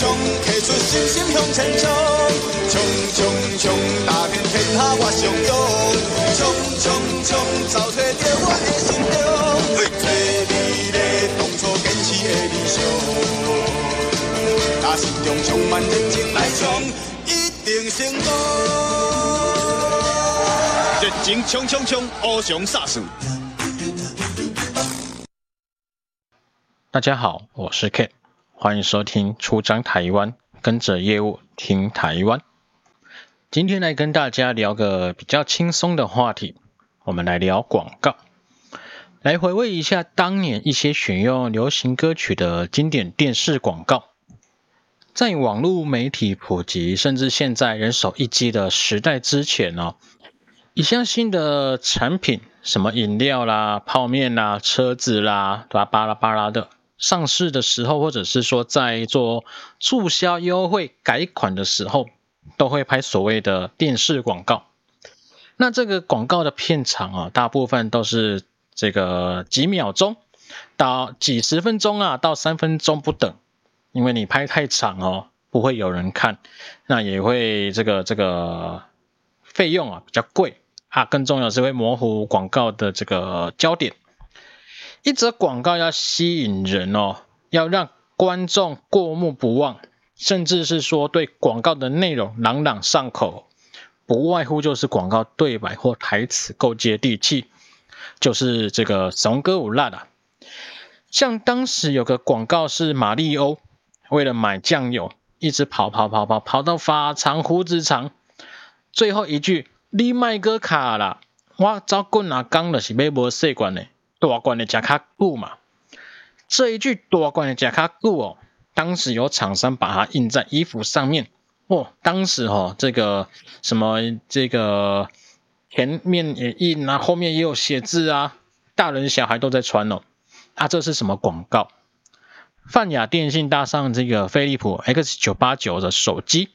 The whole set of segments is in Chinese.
冲，提出信心向前冲，冲冲冲，打遍天下我上勇，冲冲冲，走出着我的心中，最美丽当初坚持的理想，若心中充满热情来冲，一定成功。热情冲冲冲，翱翔煞数。大家好，我是 K。欢迎收听出张台湾，跟着业务听台湾。今天来跟大家聊个比较轻松的话题，我们来聊广告，来回味一下当年一些选用流行歌曲的经典电视广告。在网络媒体普及，甚至现在人手一机的时代之前哦，一项新的产品，什么饮料啦、泡面啦、车子啦，巴拉巴拉巴拉的。上市的时候，或者是说在做促销优惠改款的时候，都会拍所谓的电视广告。那这个广告的片长啊，大部分都是这个几秒钟到几十分钟啊，到三分钟不等。因为你拍太长哦，不会有人看，那也会这个这个费用啊比较贵啊，更重要是会模糊广告的这个焦点。一则广告要吸引人哦，要让观众过目不忘，甚至是说对广告的内容朗朗上口，不外乎就是广告对白或台词够接地气，就是这个怂哥有辣啊。像当时有个广告是马里欧为了买酱油，一直跑跑跑跑跑到发长胡子长，最后一句你卖个卡啦，我找滚啊刚的是买无细罐的。大罐的加卡布嘛，这一句大罐的加卡布哦，当时有厂商把它印在衣服上面哦。当时哦，这个什么这个前面也印啊，后面也有写字啊，大人小孩都在穿哦。啊，这是什么广告？泛亚电信搭上这个飞利浦 X 九八九的手机，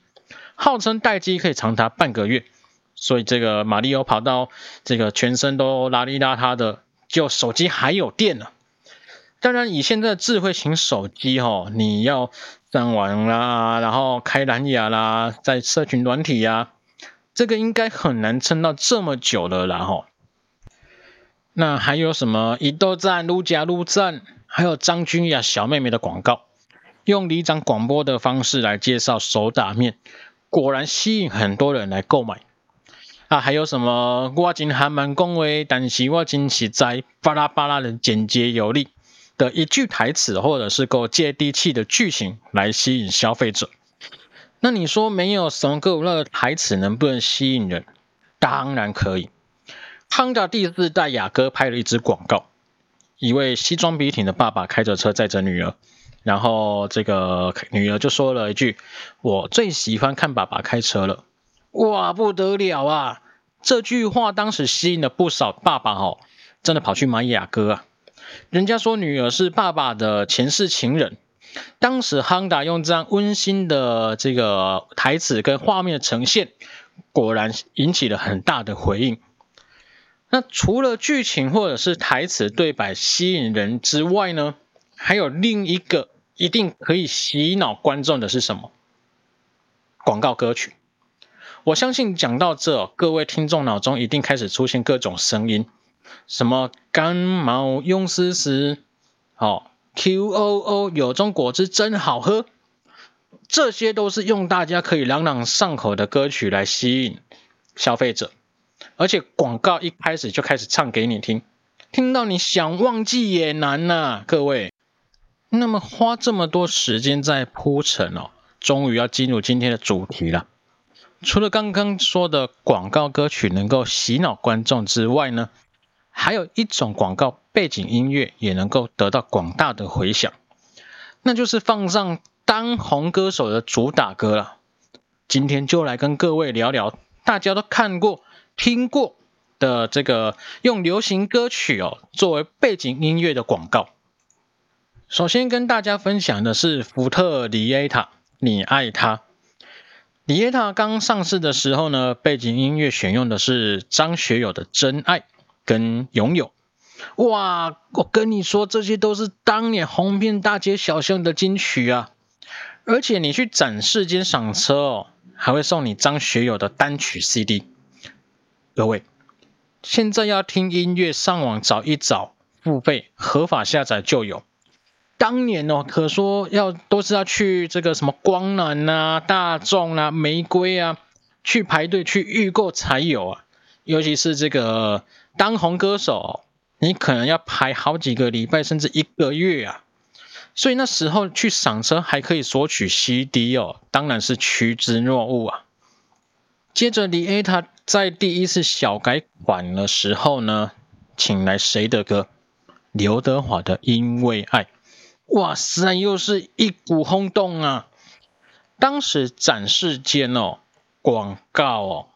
号称待机可以长达半个月，所以这个马里欧跑到这个全身都邋里邋遢的。就手机还有电呢，当然以现在的智慧型手机哦，你要上网啦，然后开蓝牙啦，在社群软体呀，这个应该很难撑到这么久了啦吼。那还有什么伊都赞、路加路赞，还有张君雅小妹妹的广告，用里长广播的方式来介绍手打面，果然吸引很多人来购买。啊，还有什么？我真还蛮恭维，但是我真实在巴拉巴拉的简洁有力的一句台词，或者是够接地气的剧情来吸引消费者。那你说没有什么够那个台词能不能吸引人？当然可以。康达第四代雅阁拍了一支广告，一位西装笔挺的爸爸开着车载着女儿，然后这个女儿就说了一句：“我最喜欢看爸爸开车了。”哇，不得了啊！这句话当时吸引了不少爸爸哦，真的跑去买雅阁啊。人家说女儿是爸爸的前世情人，当时 Honda 用这样温馨的这个台词跟画面呈现，果然引起了很大的回应。那除了剧情或者是台词对白吸引人之外呢，还有另一个一定可以洗脑观众的是什么？广告歌曲。我相信讲到这，各位听众脑中一定开始出现各种声音，什么感冒用丝丝，好 Q O O 有种果汁真好喝，这些都是用大家可以朗朗上口的歌曲来吸引消费者，而且广告一开始就开始唱给你听，听到你想忘记也难呐、啊，各位。那么花这么多时间在铺陈哦，终于要进入今天的主题了。除了刚刚说的广告歌曲能够洗脑观众之外呢，还有一种广告背景音乐也能够得到广大的回响，那就是放上当红歌手的主打歌了。今天就来跟各位聊聊大家都看过、听过的这个用流行歌曲哦作为背景音乐的广告。首先跟大家分享的是福特里耶塔，你爱他。李耶塔刚上市的时候呢，背景音乐选用的是张学友的《真爱》跟《拥有》。哇，我跟你说，这些都是当年红遍大街小巷的金曲啊！而且你去展示间赏车哦，还会送你张学友的单曲 CD。各位，现在要听音乐，上网找一找，付费合法下载就有。当年哦，可说要都是要去这个什么光南啊、大众啊、玫瑰啊，去排队去预购才有啊。尤其是这个当红歌手，你可能要排好几个礼拜，甚至一个月啊。所以那时候去赏车还可以索取 CD 哦，当然是趋之若鹜啊。接着李 A 他在第一次小改款的时候呢，请来谁的歌？刘德华的《因为爱》。哇塞，又是一股轰动啊！当时展示间哦，广告哦，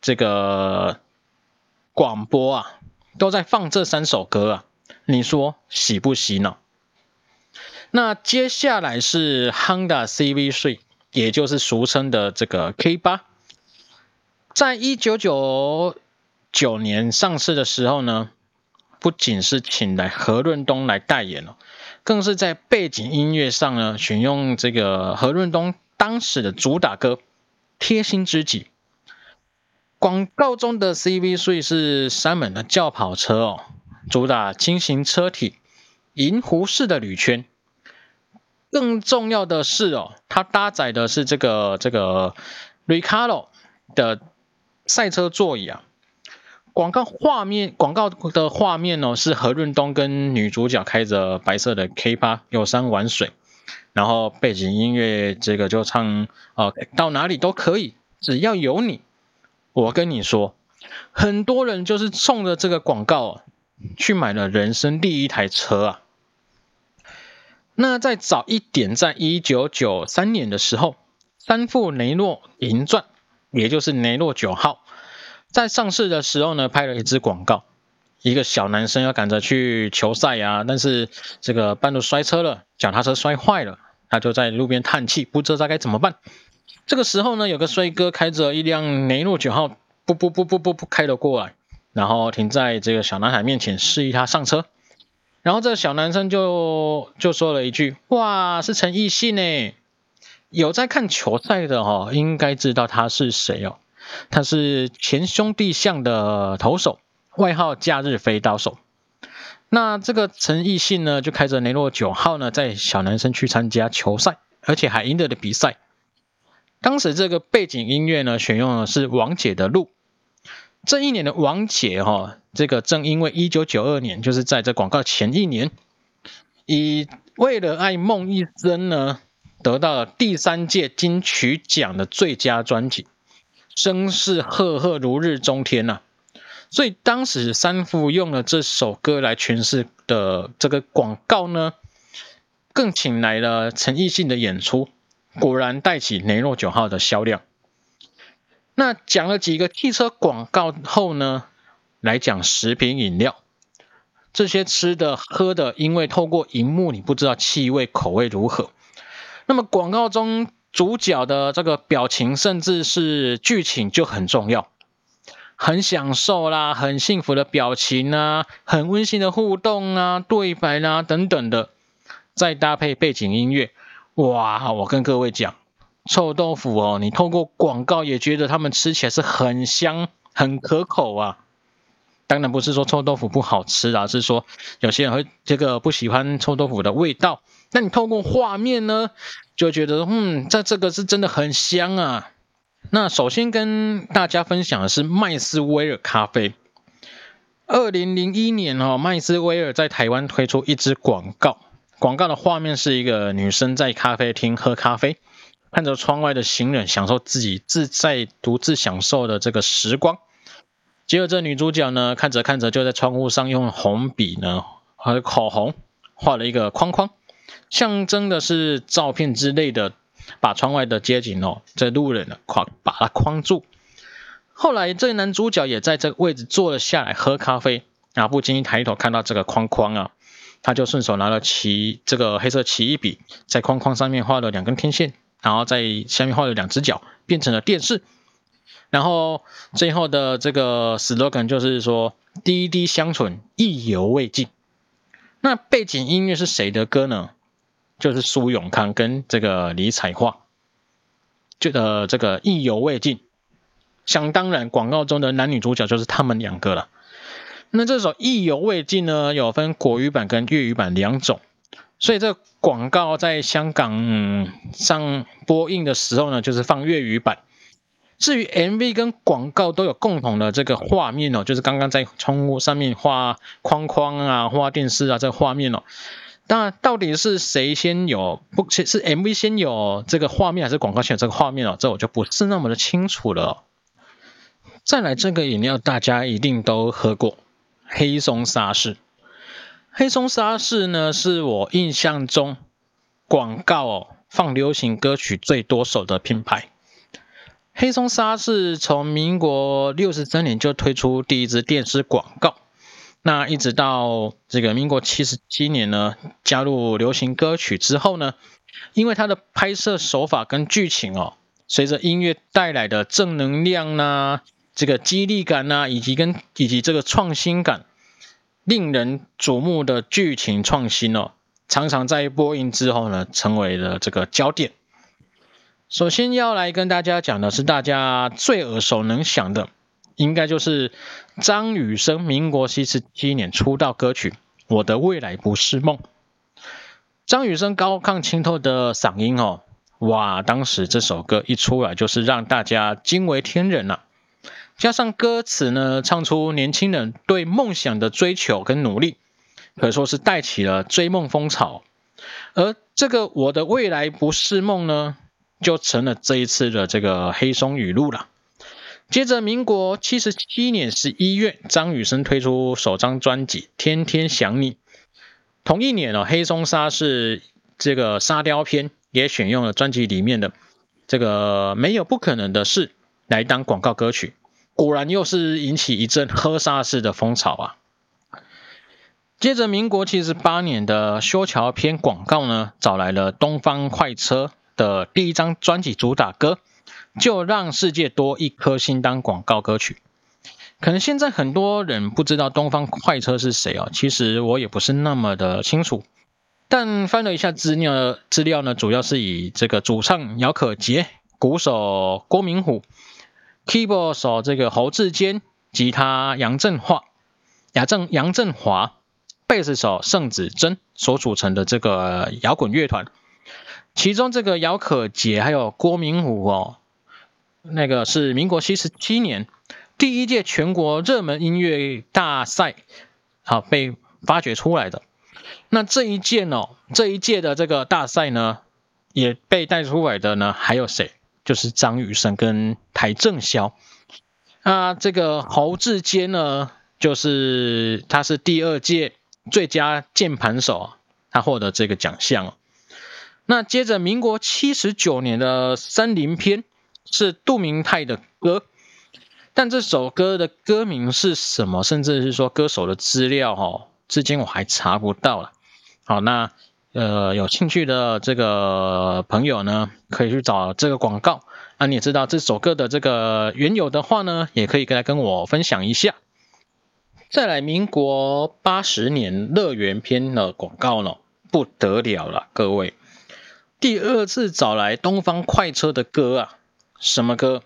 这个广播啊，都在放这三首歌啊，你说洗不洗脑？那接下来是 Honda CV3，也就是俗称的这个 K8，在一九九九年上市的时候呢，不仅是请来何润东来代言了。更是在背景音乐上呢，选用这个何润东当时的主打歌《贴心知己》。广告中的 CV 所以是三门的轿跑车哦，主打轻型车体，银湖式的铝圈。更重要的是哦，它搭载的是这个这个 Recaro 的赛车座椅啊。广告画面，广告的画面哦，是何润东跟女主角开着白色的 K8 游山玩水，然后背景音乐这个就唱哦，到哪里都可以，只要有你。我跟你说，很多人就是冲着这个广告去买了人生第一台车啊。那再早一点，在一九九三年的时候，三富雷诺银钻，也就是雷诺九号。在上市的时候呢，拍了一支广告，一个小男生要赶着去球赛啊，但是这个半路摔车了，脚踏车摔坏了，他就在路边叹气，不知道该怎么办。这个时候呢，有个帅哥开着一辆雷诺九号，不不不不不不开了过来，然后停在这个小男孩面前，示意他上车。然后这个小男生就就说了一句：“哇，是陈奕迅呢！”有在看球赛的、哦，应该知道他是谁哦。他是前兄弟象的投手，外号假日飞刀手。那这个陈奕迅呢，就开着雷诺九号呢，在小男生去参加球赛，而且还赢得了比赛。当时这个背景音乐呢，选用的是王姐的《路》。这一年的王姐哈、哦，这个正因为一九九二年，就是在这广告前一年，以《为了爱梦一生》呢，得到了第三届金曲奖的最佳专辑。声势赫赫，如日中天呐、所以当时三富用了这首歌来诠释的这个广告呢，更请来了陈奕迅的演出，果然带起雷诺九号的销量。那讲了几个汽车广告后呢，来讲食品饮料，这些吃的喝的，因为透过荧幕你不知道气味口味如何，那么广告中。主角的这个表情，甚至是剧情就很重要，很享受啦，很幸福的表情啊，很温馨的互动啊，对白啦等等的，再搭配背景音乐，哇！我跟各位讲，臭豆腐哦，你透过广告也觉得他们吃起来是很香、很可口啊。当然不是说臭豆腐不好吃啊，是说有些人会这个不喜欢臭豆腐的味道。那你透过画面呢，就觉得嗯，这这个是真的很香啊。那首先跟大家分享的是麦斯威尔咖啡。二零零一年哦，麦斯威尔在台湾推出一支广告，广告的画面是一个女生在咖啡厅喝咖啡，看着窗外的行人享受自己自在独自享受的这个时光。结果这女主角呢，看着看着就在窗户上用红笔呢和口红画了一个框框。象征的是照片之类的，把窗外的街景哦，这路人的框把它框住。后来这男主角也在这个位置坐了下来喝咖啡，然后不经意抬头看到这个框框啊，他就顺手拿了奇这个黑色奇异笔，在框框上面画了两根天线，然后在下面画了两只脚，变成了电视。然后最后的这个 slogan 就是说：滴滴香醇，意犹未尽。那背景音乐是谁的歌呢？就是苏永康跟这个李彩桦，觉得这个意犹未尽。想当然，广告中的男女主角就是他们两个了。那这首《意犹未尽》呢，有分国语版跟粤语版两种，所以这广告在香港、上播映的时候呢，就是放粤语版。至于 MV 跟广告都有共同的这个画面哦，就是刚刚在窗户上面画框框啊、画电视啊这个画面哦。当然，到底是谁先有不？是 MV 先有这个画面，还是广告先有这个画面哦？这我就不是那么的清楚了。再来，这个饮料大家一定都喝过，黑松沙士。黑松沙士呢，是我印象中广告哦放流行歌曲最多首的品牌。黑松沙士从民国六十三年就推出第一支电视广告，那一直到这个民国七十七年呢，加入流行歌曲之后呢，因为它的拍摄手法跟剧情哦，随着音乐带来的正能量呐、这个激励感呐、以及跟以及这个创新感，令人瞩目的剧情创新哦，常常在播映之后呢，成为了这个焦点。首先要来跟大家讲的是大家最耳熟能详的，应该就是张雨生民国七十七年出道歌曲《我的未来不是梦》。张雨生高亢清透的嗓音哦，哇，当时这首歌一出来就是让大家惊为天人呐、加上歌词呢，唱出年轻人对梦想的追求跟努力，可以说是带起了追梦风潮。而这个《我的未来不是梦》呢，就成了这一次的这个黑松语录了。接着，民国七十七年十一月，张雨生推出首张专辑《天天想你》。同一年哦，黑松沙士这个沙雕篇也选用了专辑里面的这个没有不可能的事来当广告歌曲，果然又是引起一阵喝沙士的风潮啊。接着，民国七十八年的修桥篇广告呢，找来了东方快车。的第一张专辑主打歌就让世界多一颗心当广告歌曲，可能现在很多人不知道东方快车是谁哦，其实我也不是那么的清楚，但翻了一下资料，资料呢主要是以这个主唱姚可杰、鼓手郭明虎、keyboard 手这个侯志坚、吉他杨振华、亚正杨振华、贝斯手盛子珍所组成的这个摇滚乐团。其中这个姚可杰还有郭明虎哦，那个是民国七十七年第一届全国热门音乐大赛，好被发掘出来的。那这一届哦，这一届的这个大赛呢，也被带出来的呢，还有谁？就是张雨生跟邰正宵。那这个侯志坚呢，就是他是第二届最佳键盘手，他获得这个奖项。那接着，民国七十九年的《森林篇》是杜明泰的歌，但这首歌的歌名是什么，甚至是说歌手的资料，哈，至今我还查不到了。好，那呃，有兴趣的这个朋友呢，可以去找这个广告。那你也知道这首歌的这个原有的话呢，也可以来跟我分享一下。再来，民国八十年《乐园篇》的广告呢，不得了了，各位。第二次找来东方快车的歌啊，什么歌？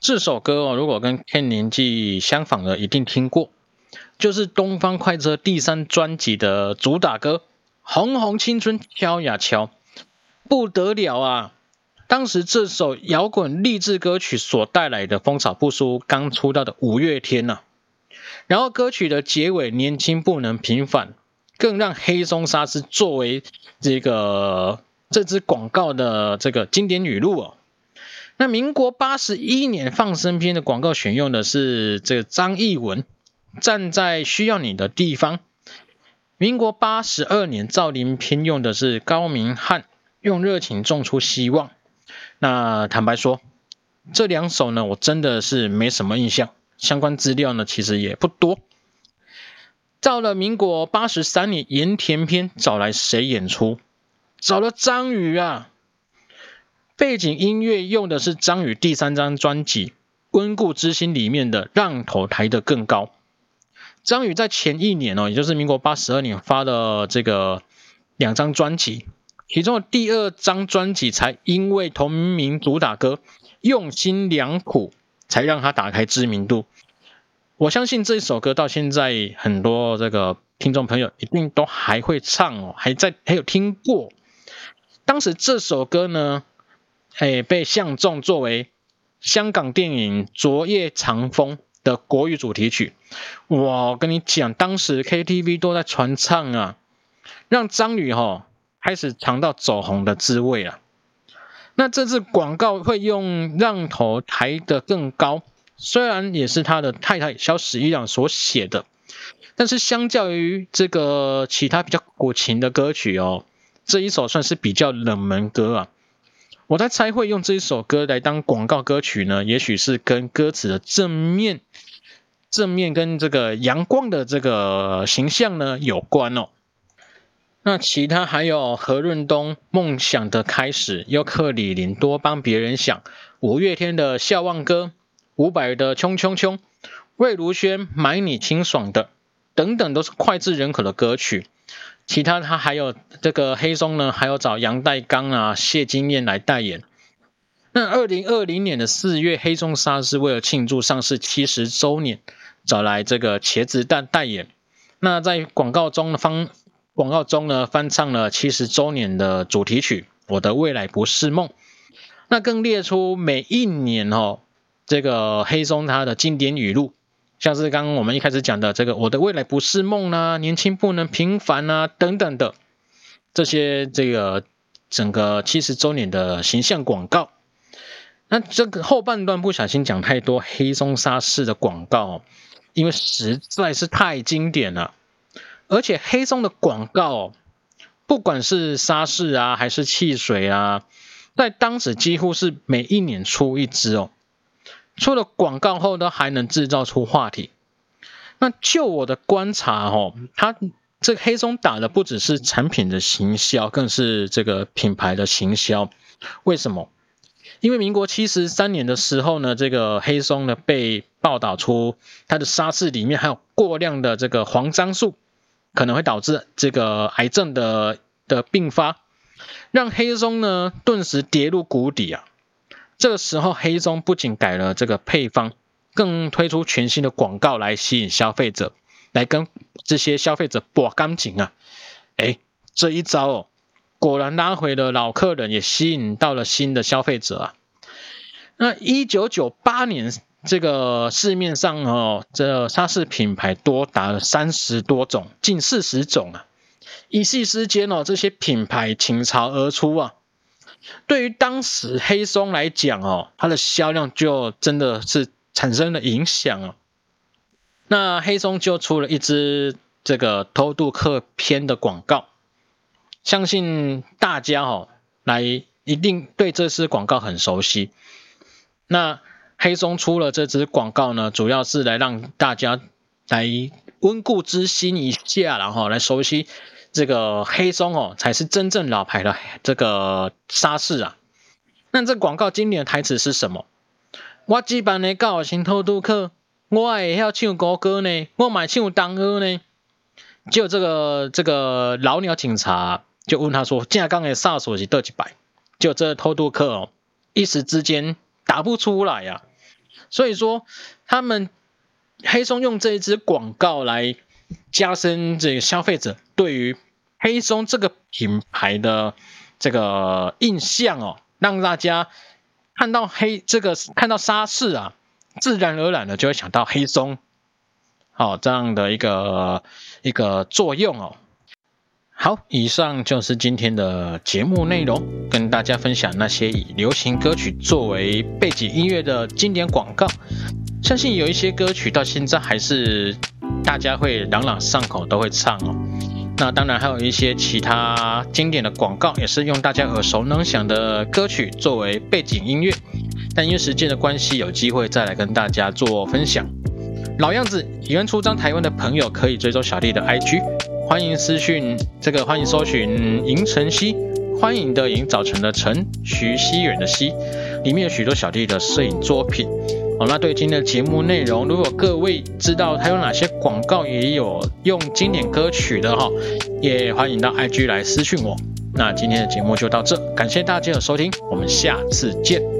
这首歌哦，如果跟 Ken 年纪相仿的，一定听过，就是东方快车第三专辑的主打歌《红红青春敲呀敲》，不得了啊！当时这首摇滚励志歌曲所带来的风潮不输刚出道的五月天呐、然后歌曲的结尾“年轻不能平凡”，更让黑松沙士作为这个。这支广告的这个经典语录哦，那民国八十一年放生篇的广告选用的是这个张艺文，站在需要你的地方。民国八十二年造林篇用的是高明汉，用热情种出希望。那坦白说，这两首呢，我真的是没什么印象，相关资料呢其实也不多。到了民国八十三年盐田篇，找来谁演出？找了张宇啊，背景音乐用的是张宇第三张专辑《温故知新》里面的《让头抬得更高》。张宇在前一年哦，也就是民国八十二年发的这个两张专辑，其中的第二张专辑才因为同名主打歌用心良苦，才让他打开知名度。我相信这首歌到现在很多这个听众朋友一定都还会唱哦，还在还有听过。当时这首歌呢，哎，被相中作为香港电影《昨夜长风》的国语主题曲。我跟你讲，当时 KTV 都在传唱啊，让张宇哈、哦、开始尝到走红的滋味了。那这次广告会用让头抬得更高。虽然也是他的太太萧十一郎所写的，但是相较于这个其他比较古情的歌曲哦，这一首算是比较冷门歌啊。我在猜会用这一首歌来当广告歌曲呢，也许是跟歌词的正面、正面跟这个阳光的这个形象呢有关哦。那其他还有何润东《梦想的开始》，优客李林多帮别人想，五月天的《笑忘歌》。伍佰的《冲冲冲》，魏如萱《买你清爽的》等等都是脍炙人口的歌曲。其他他还有这个黑松呢，还有找杨代刚啊、谢金燕来代言。那二零二零年的四月，黑松沙士为了庆祝上市七十周年，找来这个茄子蛋代言。那在广告中的方广告中呢，翻唱了七十周年的主题曲《我的未来不是梦》。那更列出每一年哦。这个黑松他的经典语录，像是刚刚我们一开始讲的这个“我的未来不是梦”啊，“年轻不能平凡”啊等等的这些这个整个七十周年的形象广告。那这个后半段不小心讲太多黑松沙士的广告，因为实在是太经典了，而且黑松的广告，不管是沙士啊还是汽水啊，在当时几乎是每一年出一支哦。出了广告后，都还能制造出话题。那就我的观察，哦，它这个黑松打的不只是产品的行销，更是这个品牌的行销。为什么？因为民国七十三年的时候呢，这个黑松呢被报道出它的沙士里面还有过量的这个黄樟素，可能会导致这个癌症的的并发，让黑松呢顿时跌入谷底啊。这个时候，黑松不仅改了这个配方，更推出全新的广告来吸引消费者，来跟这些消费者搏感情啊！哎，这一招哦，果然拉回了老客人，也吸引到了新的消费者啊！那一九九八年，这个市面上哦，这沙士品牌多达三十多种，近四十种啊！一夕之间哦，这些品牌倾巢而出啊！对于当时黑松来讲哦，它的销量就真的是产生了影响哦。那黑松就出了一支这个偷渡客篇的广告，相信大家哦来一定对这支广告很熟悉。那黑松出了这支广告呢，主要是来让大家来温故知新一下，然后来熟悉。这个黑松哦，才是真正老牌的这个沙士啊。那这广告经典的台词是什么？我基本的搞新偷渡客，我也要唱国歌呢，我买唱当歌呢。就这个这个老鸟警察就问他说：“正刚的沙士是多几百？”就这偷渡客哦，一时之间答不出来呀、啊。所以说，他们黑松用这一支广告来。加深这个消费者对于黑松这个品牌的这个印象哦，让大家看到黑这个看到沙士啊，自然而然的就会想到黑松，好，这样的一个一个作用哦。好，以上就是今天的节目内容，跟大家分享那些以流行歌曲作为背景音乐的经典广告，相信有一些歌曲到现在还是。大家会朗朗上口，都会唱哦。那当然还有一些其他经典的广告，也是用大家耳熟能详的歌曲作为背景音乐。但因为时间的关系，有机会再来跟大家做分享。老样子，喜欢出张台湾的朋友可以追踪小弟的 IG，欢迎私讯这个，欢迎搜寻银晨曦，欢迎的银早晨的晨，徐熙远的熙，里面有许多小弟的摄影作品。好，那对今天的节目内容，如果各位知道还有哪些广告也有用经典歌曲的哈，也欢迎到 IG 来私讯我。那今天的节目就到这，感谢大家的收听，我们下次见。